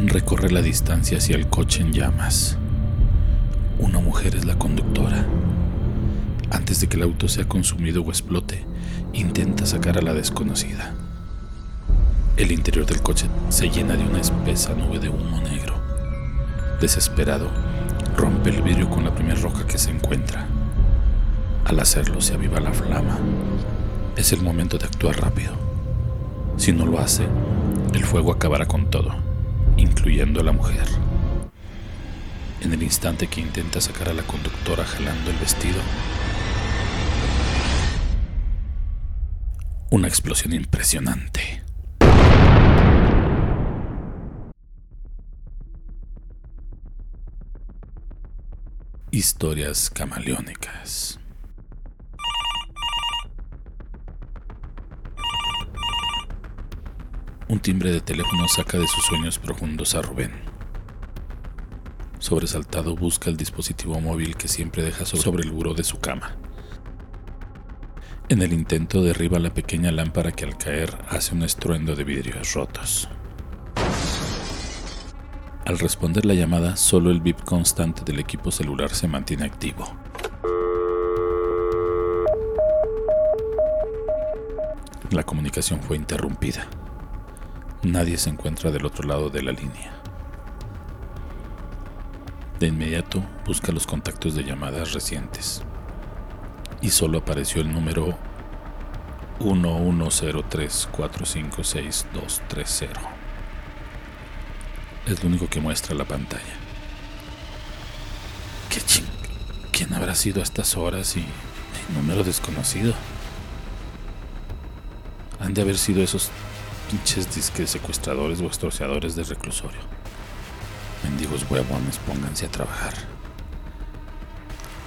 recorre la distancia hacia el coche en llamas. Una mujer es la conductora. Antes de que el auto sea consumido o explote, intenta sacar a la desconocida. El interior del coche se llena de una espesa nube de humo negro. Desesperado, rompe el vidrio con la primera roca que se encuentra. Al hacerlo se aviva la flama. Es el momento de actuar rápido. Si no lo hace, el fuego acabará con todo, incluyendo a la mujer. En el instante que intenta sacar a la conductora jalando el vestido, una explosión impresionante. Historias camaleónicas. Un timbre de teléfono saca de sus sueños profundos a Rubén. Sobresaltado busca el dispositivo móvil que siempre deja sobre el buró de su cama. En el intento derriba la pequeña lámpara que al caer hace un estruendo de vidrios rotos. Al responder la llamada, solo el bip constante del equipo celular se mantiene activo. La comunicación fue interrumpida. Nadie se encuentra del otro lado de la línea. De inmediato busca los contactos de llamadas recientes y solo apareció el número 1103456230. Es lo único que muestra la pantalla. ¿Qué ching? ¿Quién habrá sido a estas horas y número desconocido? Han de haber sido esos pinches disques secuestradores o extorsionadores del reclusorio. Mendigos huevones, pónganse a trabajar.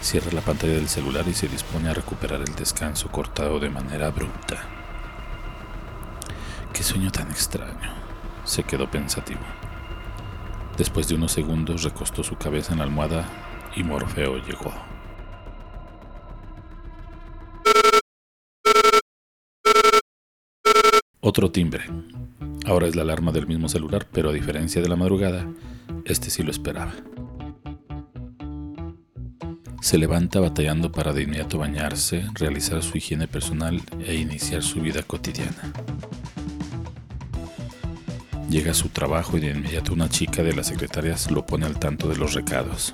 Cierra la pantalla del celular y se dispone a recuperar el descanso cortado de manera abrupta. Qué sueño tan extraño. Se quedó pensativo. Después de unos segundos recostó su cabeza en la almohada y Morfeo llegó. Otro timbre. Ahora es la alarma del mismo celular, pero a diferencia de la madrugada, este sí lo esperaba. Se levanta batallando para de inmediato bañarse, realizar su higiene personal e iniciar su vida cotidiana. Llega a su trabajo y de inmediato una chica de las secretarias lo pone al tanto de los recados.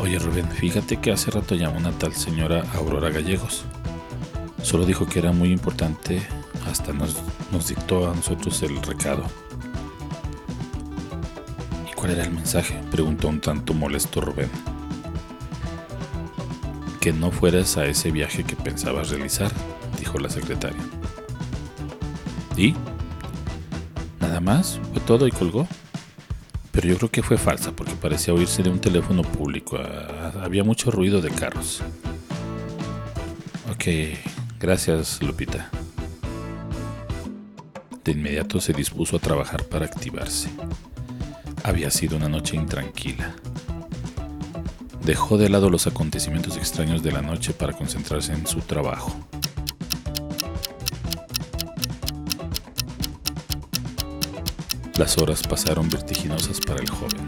Oye Rubén, fíjate que hace rato llamó una tal señora Aurora Gallegos. Solo dijo que era muy importante, hasta nos, nos dictó a nosotros el recado. ¿Y cuál era el mensaje? Preguntó un tanto molesto Rubén. Que no fueras a ese viaje que pensabas realizar, dijo la secretaria. ¿Y? Nada más, fue todo y colgó. Pero yo creo que fue falsa porque parecía oírse de un teléfono público. Ah, había mucho ruido de carros. Ok, Gracias, Lupita. De inmediato se dispuso a trabajar para activarse. Había sido una noche intranquila. Dejó de lado los acontecimientos extraños de la noche para concentrarse en su trabajo. Las horas pasaron vertiginosas para el joven.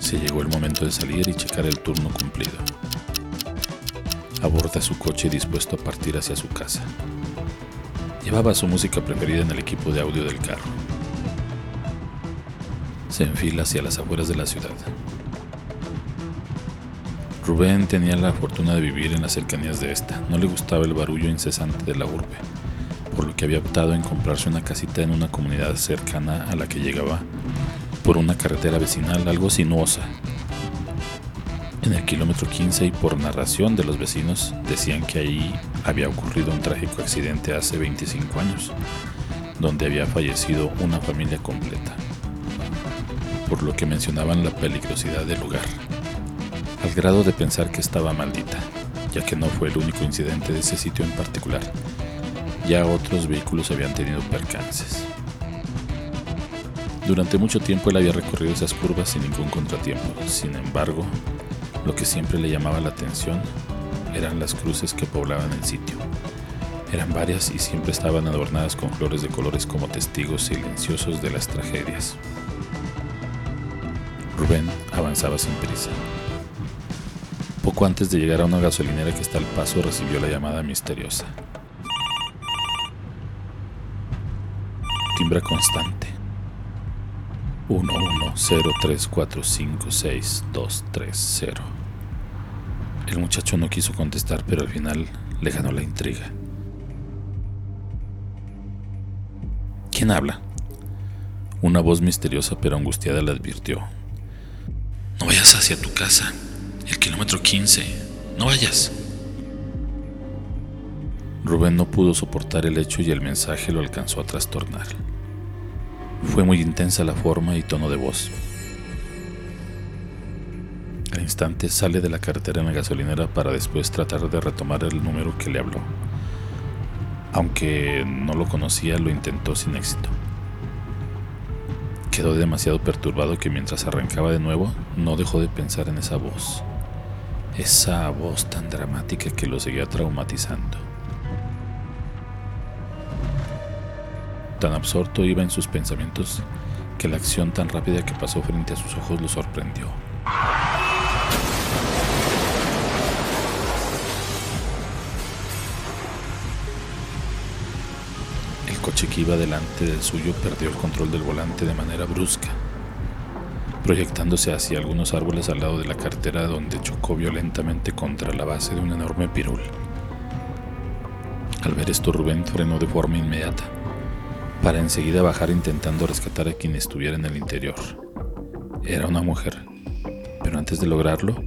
Se llegó el momento de salir y checar el turno cumplido aborda su coche dispuesto a partir hacia su casa. Llevaba su música preferida en el equipo de audio del carro. Se enfila hacia las afueras de la ciudad. Rubén tenía la fortuna de vivir en las cercanías de esta. No le gustaba el barullo incesante de la urbe, por lo que había optado en comprarse una casita en una comunidad cercana a la que llegaba por una carretera vecinal algo sinuosa en el kilómetro 15 y por narración de los vecinos decían que ahí había ocurrido un trágico accidente hace 25 años, donde había fallecido una familia completa, por lo que mencionaban la peligrosidad del lugar, al grado de pensar que estaba maldita, ya que no fue el único incidente de ese sitio en particular, ya otros vehículos habían tenido percances. Durante mucho tiempo él había recorrido esas curvas sin ningún contratiempo, sin embargo, lo que siempre le llamaba la atención eran las cruces que poblaban el sitio, Eran varias y siempre estaban adornadas con flores de colores como testigos silenciosos de las tragedias. Rubén avanzaba sin prisa. Poco antes de llegar a una gasolinera que está al paso recibió la llamada misteriosa. Timbra constante. 1103456230. El muchacho no quiso contestar, pero al final le ganó la intriga. ¿Quién habla? Una voz misteriosa pero angustiada le advirtió. No vayas hacia tu casa, el kilómetro 15. No vayas. Rubén no pudo soportar el hecho y el mensaje lo alcanzó a trastornar. Fue muy intensa la forma y tono de voz. Instante sale de la carretera en la gasolinera para después tratar de retomar el número que le habló. Aunque no lo conocía, lo intentó sin éxito. Quedó demasiado perturbado que mientras arrancaba de nuevo, no dejó de pensar en esa voz. Esa voz tan dramática que lo seguía traumatizando. Tan absorto iba en sus pensamientos que la acción tan rápida que pasó frente a sus ojos lo sorprendió. Coche iba delante del suyo perdió el control del volante de manera brusca, proyectándose hacia algunos árboles al lado de la carretera donde chocó violentamente contra la base de un enorme pirul. Al ver esto, Rubén frenó de forma inmediata para enseguida bajar intentando rescatar a quien estuviera en el interior. Era una mujer, pero antes de lograrlo,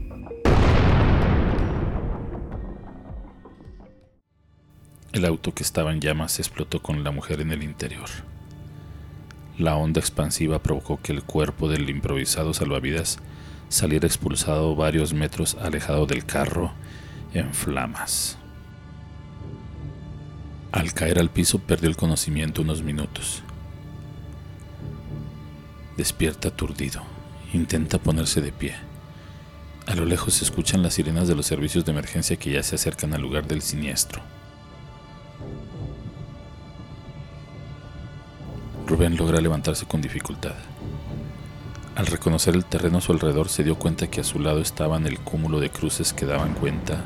el auto que estaba en llamas explotó con la mujer en el interior. La onda expansiva provocó que el cuerpo del improvisado salvavidas saliera expulsado varios metros alejado del carro en flamas. Al caer al piso perdió el conocimiento unos minutos. Despierta aturdido. Intenta ponerse de pie. A lo lejos se escuchan las sirenas de los servicios de emergencia que ya se acercan al lugar del siniestro. Rubén logra levantarse con dificultad. Al reconocer el terreno a su alrededor se dio cuenta que a su lado estaban el cúmulo de cruces que daban cuenta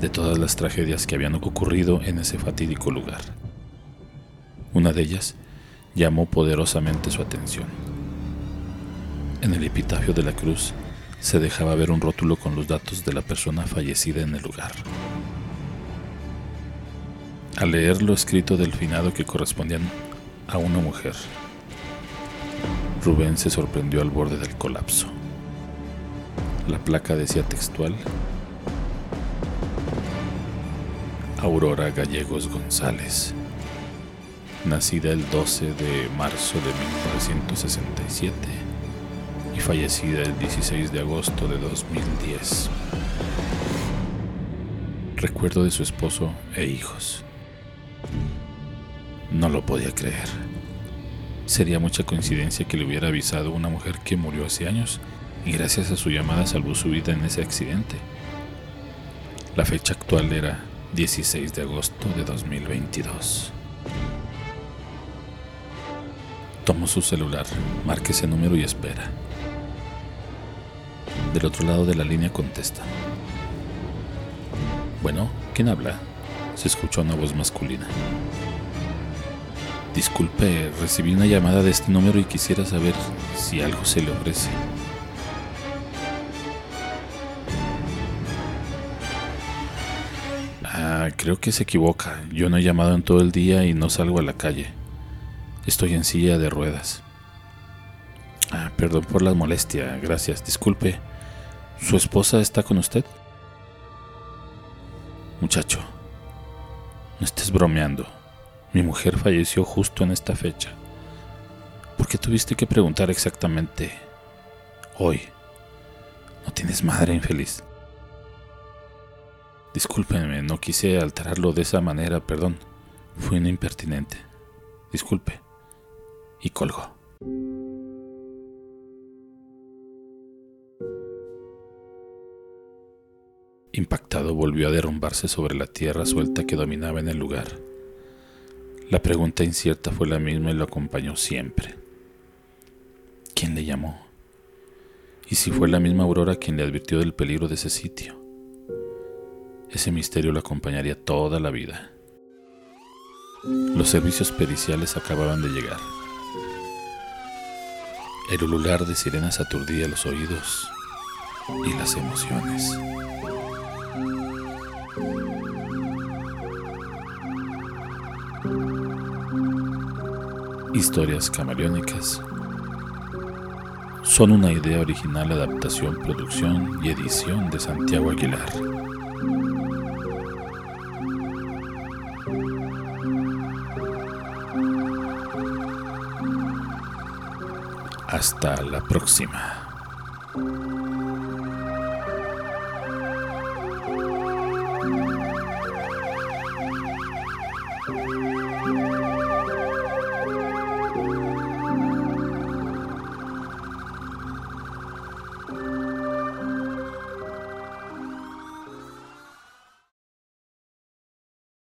de todas las tragedias que habían ocurrido en ese fatídico lugar. Una de ellas llamó poderosamente su atención. En el epitafio de la cruz se dejaba ver un rótulo con los datos de la persona fallecida en el lugar. Al leer lo escrito del finado que correspondían a una mujer, Rubén se sorprendió al borde del colapso. La placa decía textual Aurora Gallegos González, nacida el 12 de marzo de 1967 y fallecida el 16 de agosto de 2010. Recuerdo de su esposo e hijos. No lo podía creer. Sería mucha coincidencia que le hubiera avisado una mujer que murió hace años y gracias a su llamada salvó su vida en ese accidente. La fecha actual era 16 de agosto de 2022. Tomo su celular, marque ese número y espera. Del otro lado de la línea contesta. Bueno, ¿quién habla? Se escuchó una voz masculina. Disculpe, recibí una llamada de este número y quisiera saber si algo se le ofrece. Ah, creo que se equivoca. Yo no he llamado en todo el día y no salgo a la calle. Estoy en silla de ruedas. Ah, perdón por la molestia. Gracias. Disculpe. ¿Su esposa está con usted? Muchacho, no estés bromeando. Mi mujer falleció justo en esta fecha. ¿Por qué tuviste que preguntar exactamente hoy? ¿No tienes madre infeliz? Discúlpeme, no quise alterarlo de esa manera, perdón. Fui un impertinente. Disculpe. Y colgó. Impactado volvió a derrumbarse sobre la tierra suelta que dominaba en el lugar. La pregunta incierta fue la misma y lo acompañó siempre. ¿Quién le llamó? ¿Y si fue la misma Aurora quien le advirtió del peligro de ese sitio? Ese misterio lo acompañaría toda la vida. Los servicios periciales acababan de llegar. El ulular de sirenas aturdía los oídos y las emociones. Historias camaleónicas son una idea original, adaptación, producción y edición de Santiago Aguilar. Hasta la próxima.